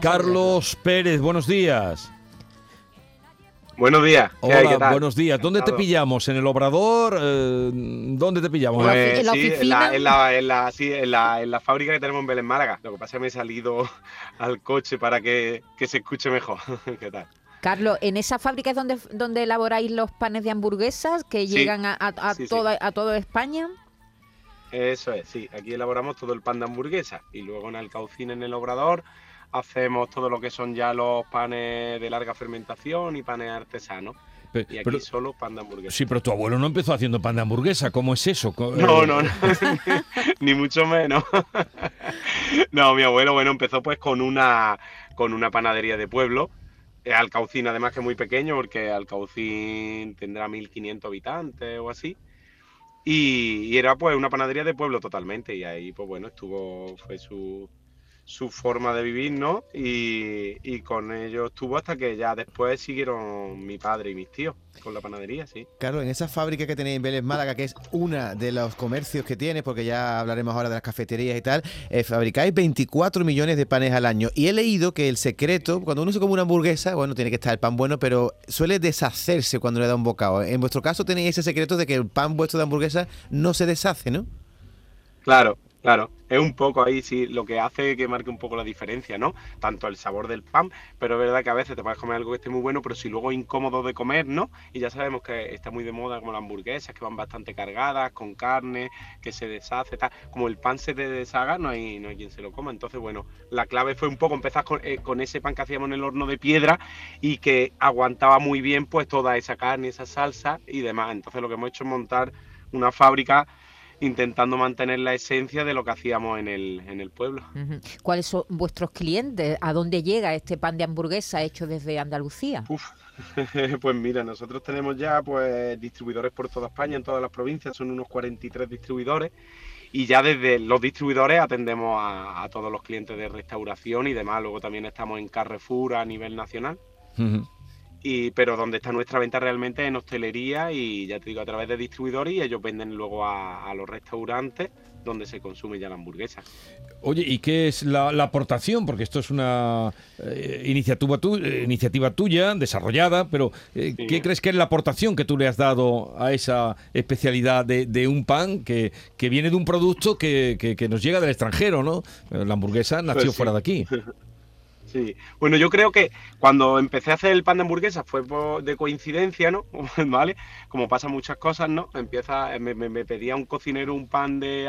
Carlos Pérez, buenos días. Buenos días. Hola, buenos días. ¿Dónde te pillamos? ¿En el Obrador? Eh, ¿Dónde te pillamos? Pues ¿En la oficina? En la, en, la, sí, en, la, en la fábrica que tenemos en Belén, Málaga. Lo que pasa es que me he salido al coche para que, que se escuche mejor. ¿Qué tal? Carlos, ¿en esa fábrica es donde, donde elaboráis los panes de hamburguesas que llegan a, a, toda, a toda España? Eso es, sí. Aquí elaboramos todo el pan de hamburguesa y luego en Alcaucín, en el Obrador, hacemos todo lo que son ya los panes de larga fermentación y panes artesanos. y aquí solo pan de hamburguesa. Sí, pero tu abuelo no empezó haciendo pan de hamburguesa. ¿Cómo es eso? No, no, no. ni mucho menos. no, mi abuelo, bueno, empezó pues con una, con una panadería de pueblo. Eh, Alcaucín, además que es muy pequeño, porque Alcaucín tendrá 1500 habitantes o así. Y, y, era pues una panadería de pueblo totalmente. Y ahí, pues bueno, estuvo, fue su, su forma de vivir, ¿no? Y, con ello estuvo hasta que ya después siguieron mi padre y mis tíos con la panadería, sí. Claro, en esa fábrica que tenéis en Vélez Málaga, que es una de los comercios que tiene, porque ya hablaremos ahora de las cafeterías y tal, eh, fabricáis 24 millones de panes al año. Y he leído que el secreto, cuando uno se come una hamburguesa, bueno, tiene que estar el pan bueno, pero suele deshacerse cuando le da un bocado. En vuestro caso tenéis ese secreto de que el pan vuestro de hamburguesa no se deshace, ¿no? Claro, Claro, es un poco ahí sí lo que hace que marque un poco la diferencia, ¿no? Tanto el sabor del pan, pero es verdad que a veces te puedes comer algo que esté muy bueno, pero si luego es incómodo de comer, ¿no? Y ya sabemos que está muy de moda como las hamburguesas, que van bastante cargadas, con carne, que se deshace, tal. Como el pan se te deshaga, no hay, no hay quien se lo coma. Entonces, bueno, la clave fue un poco empezar con, eh, con ese pan que hacíamos en el horno de piedra y que aguantaba muy bien pues toda esa carne, esa salsa y demás. Entonces lo que hemos hecho es montar una fábrica intentando mantener la esencia de lo que hacíamos en el, en el pueblo. ¿Cuáles son vuestros clientes? ¿A dónde llega este pan de hamburguesa hecho desde Andalucía? pues mira, nosotros tenemos ya pues distribuidores por toda España, en todas las provincias, son unos 43 distribuidores y ya desde los distribuidores atendemos a, todos los clientes de restauración y demás. Luego también estamos en Carrefour a nivel nacional pero donde está nuestra venta realmente en hostelería y ya te digo a través de distribuidores y ellos venden luego a, los restaurantes donde se consume ya la hamburguesa. Oye, ¿y qué es la, aportación? Porque esto es una eh, iniciativa, eh, iniciativa tuya, desarrollada, pero eh, ¿qué crees que es la aportación que tú le has dado a esa especialidad de, un pan que, viene de un producto que, nos llega del extranjero, ¿no? La hamburguesa nació pues fuera de aquí. Sí, bueno, yo creo que cuando empecé a hacer el pan de hamburguesa fue de coincidencia, ¿no? ¿Vale? Como pasa muchas cosas, ¿no? Empieza, me, pedía un cocinero un pan de,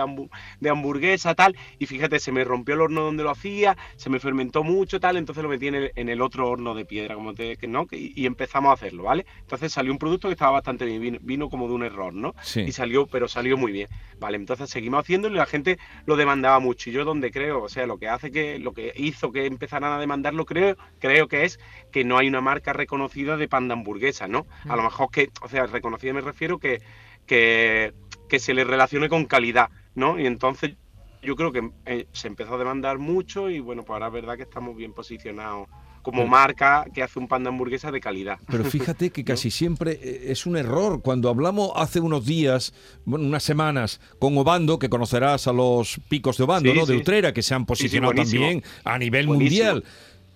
de hamburguesa, tal, y fíjate, se me rompió el horno donde lo hacía, se me fermentó mucho, tal, entonces lo metí en el, en el otro horno de piedra, como te, ¿no? Y, empezamos a hacerlo, ¿vale? Entonces salió un producto que estaba bastante bien, vino, como de un error, ¿no? Sí. Y salió, pero salió muy bien, ¿vale? Entonces seguimos haciéndolo y la gente lo demandaba mucho, y yo donde creo, o sea, lo que hace que, lo que hizo que empezaran a demandar mandarlo, creo, creo que es que no hay una marca reconocida de pan de hamburguesa, ¿no? A lo mejor que, o sea, reconocida me refiero que, que, que se le relacione con calidad, ¿no? Y entonces yo creo que eh, se empezó a demandar mucho y bueno, pues ahora es verdad que estamos bien posicionados como marca que hace un pan de hamburguesa de calidad. Pero fíjate que casi siempre eh, es un error. Cuando hablamos hace unos días, bueno, unas semanas, con Obando, que conocerás a los picos de Obando, ¿no? De Utrera, que se han posicionado también a nivel mundial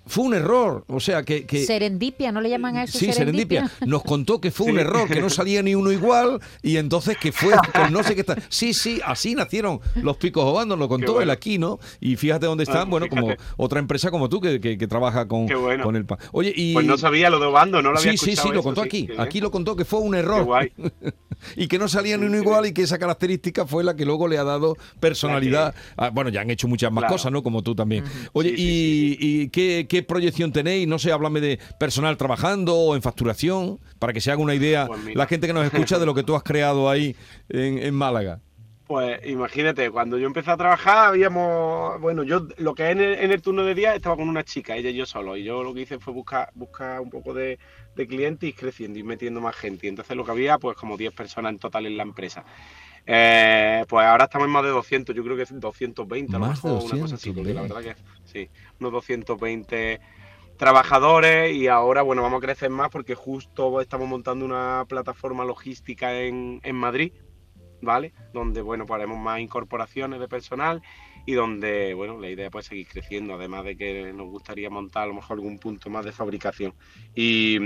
fue un error. O sea, que, Serendipia, ¿no le llaman a eso? Sí, serendipia. Nos contó que fue un error, que no salía ni uno igual y entonces que fue con no sé qué está. Sí, sí, así nacieron los picos Obando, lo contó él aquí, ¿no? Y fíjate dónde están, ah, bueno, como otra empresa como tú que, que, trabaja con, con el pan. Oye, y. Pues no sabía lo de Obando, no lo había Sí, sí, sí, lo contó aquí. Aquí lo contó que fue un error. guay. y que no salía ni uno igual y que esa característica fue la que luego le ha dado personalidad. bueno, ya han hecho muchas más cosas, ¿no? Como tú también. Oye, y, y qué ¿Qué proyección tenéis? No sé, háblame de personal trabajando o en facturación, para que se haga una idea pues la gente que nos escucha de lo que tú has creado ahí en, Málaga. Pues imagínate, cuando yo empecé a trabajar, habíamos, bueno, yo lo que en el, en el turno de día estaba con una chica, ella y yo solo, y yo lo que hice fue buscar, buscar un poco de, clientes y creciendo y metiendo más gente. Y entonces lo que había, pues como 10 personas en total en la empresa. Eh, pues ahora estamos en más de 200, yo creo que es 220, más de 200, una cosa así, porque la verdad que sí, unos 220 trabajadores y ahora, bueno, vamos a crecer más porque justo estamos montando una plataforma logística en, en Madrid, ¿vale? Donde, bueno, pues haremos más incorporaciones de personal y donde, bueno, la idea pues seguir creciendo, además de que nos gustaría montar a lo mejor algún punto más de fabricación. Y,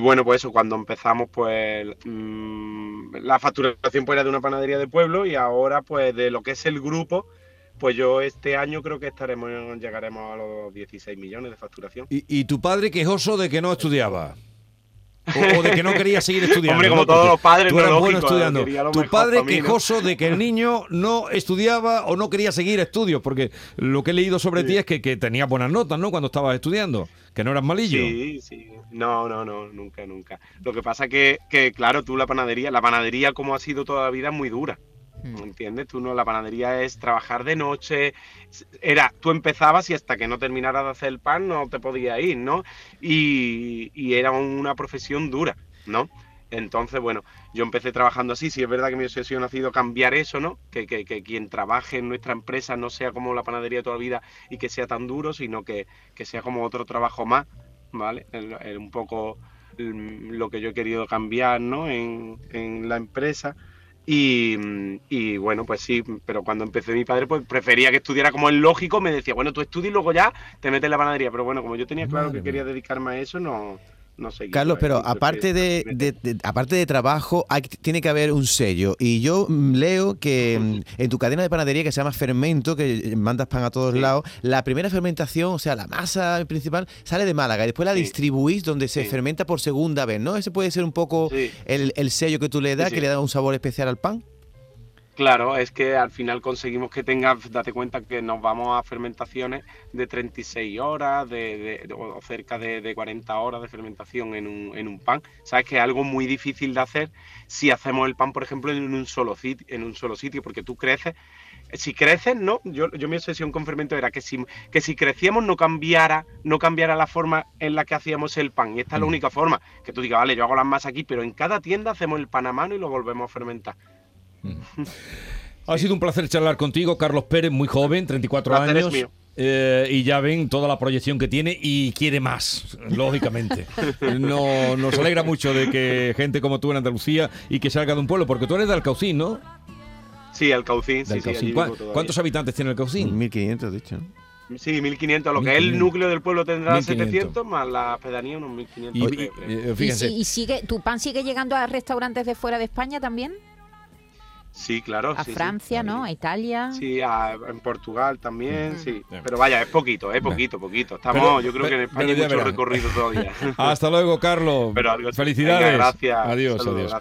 bueno, pues eso, cuando empezamos, pues mm, la facturación pues era de una panadería de pueblo y ahora pues de lo que es el grupo, pues yo este año creo que estaremos, llegaremos a los 16 millones de facturación. ¿Y, y tu padre quejoso de que no estudiaba? O, de que no quería seguir estudiando. Hombre, como todos los padres, tú eras bueno estudiando. Tu padre quejoso de que el niño no estudiaba o no quería seguir estudios, porque lo que he leído sobre ti es que, que tenías buenas notas, ¿no? Cuando estabas estudiando, que no eras malillo. Sí, sí. No, no, no, nunca, nunca. Lo que pasa que, que claro, tú la panadería, la panadería como ha sido toda la vida es muy dura. Mm. ¿Entiendes? Tú no, la panadería es trabajar de noche. Era, tú empezabas y hasta que no terminaras de hacer el pan no te podías ir, ¿no? Y, era una profesión dura, ¿no? Entonces, bueno, yo empecé trabajando así. Sí, es verdad que mi obsesión ha sido cambiar eso, ¿no? Que, que, quien trabaje en nuestra empresa no sea como la panadería de toda la vida y que sea tan duro, sino que, sea como otro trabajo más, ¿vale? un poco lo que yo he querido cambiar, ¿no? En, en la empresa. Y, bueno, pues sí, pero cuando empecé mi padre, pues prefería que estudiara como es lógico, me decía, bueno, tú estudias y luego ya te metes en la panadería. Pero bueno, como yo tenía claro que quería dedicarme a eso, no, no sé. Carlos, pero aparte de, aparte de trabajo, hay, tiene que haber un sello. Y yo mm, leo que mm, en tu cadena de panadería que se llama Fermento, que mandas pan a todos lados, la primera fermentación, o sea, la masa principal, sale de Málaga y después la distribuís donde se fermenta por segunda vez, ¿no? Ese puede ser un poco el, el, sello que tú le das, que le da un sabor especial al pan. Claro, es que al final conseguimos que tenga, date cuenta que nos vamos a fermentaciones de 36 horas, de, o cerca de, 40 horas de fermentación en un, en un pan. Sabes que es algo muy difícil de hacer si hacemos el pan, por ejemplo, en un solo sitio, en un solo sitio porque tú creces. Si creces, no, yo, yo mi obsesión con fermento era que si, que si crecíamos no cambiara, no cambiara la forma en la que hacíamos el pan. Y esta es la mm. única forma, que tú digas, vale, yo hago las masas aquí, pero en cada tienda hacemos el pan a mano y lo volvemos a fermentar. Ha sido un placer charlar contigo, Carlos Pérez, muy joven, 34 años. Eh, y ya ven toda la proyección que tiene y quiere más, lógicamente. No, nos alegra mucho de que gente como tú en Andalucía y que salga de un pueblo, porque tú eres de Alcaucín, ¿no? Sí, Alcaucín. Sí, ¿Cuántos habitantes tiene Alcaucín? 1500, dicho. Sí, 1500. Lo que es el núcleo del pueblo tendrá 700, más la pedanía unos 1500. Y, y, sigue, ¿Tu pan sigue llegando a restaurantes de fuera de España también? Sí, claro. A Francia, ¿no? A Italia. Sí, en Portugal también, sí. Pero vaya, es poquito, es poquito, poquito. Estamos, yo creo que en España hay mucho recorrido todavía. Hasta luego, Carlos. Felicidades. gracias. Adiós, adiós.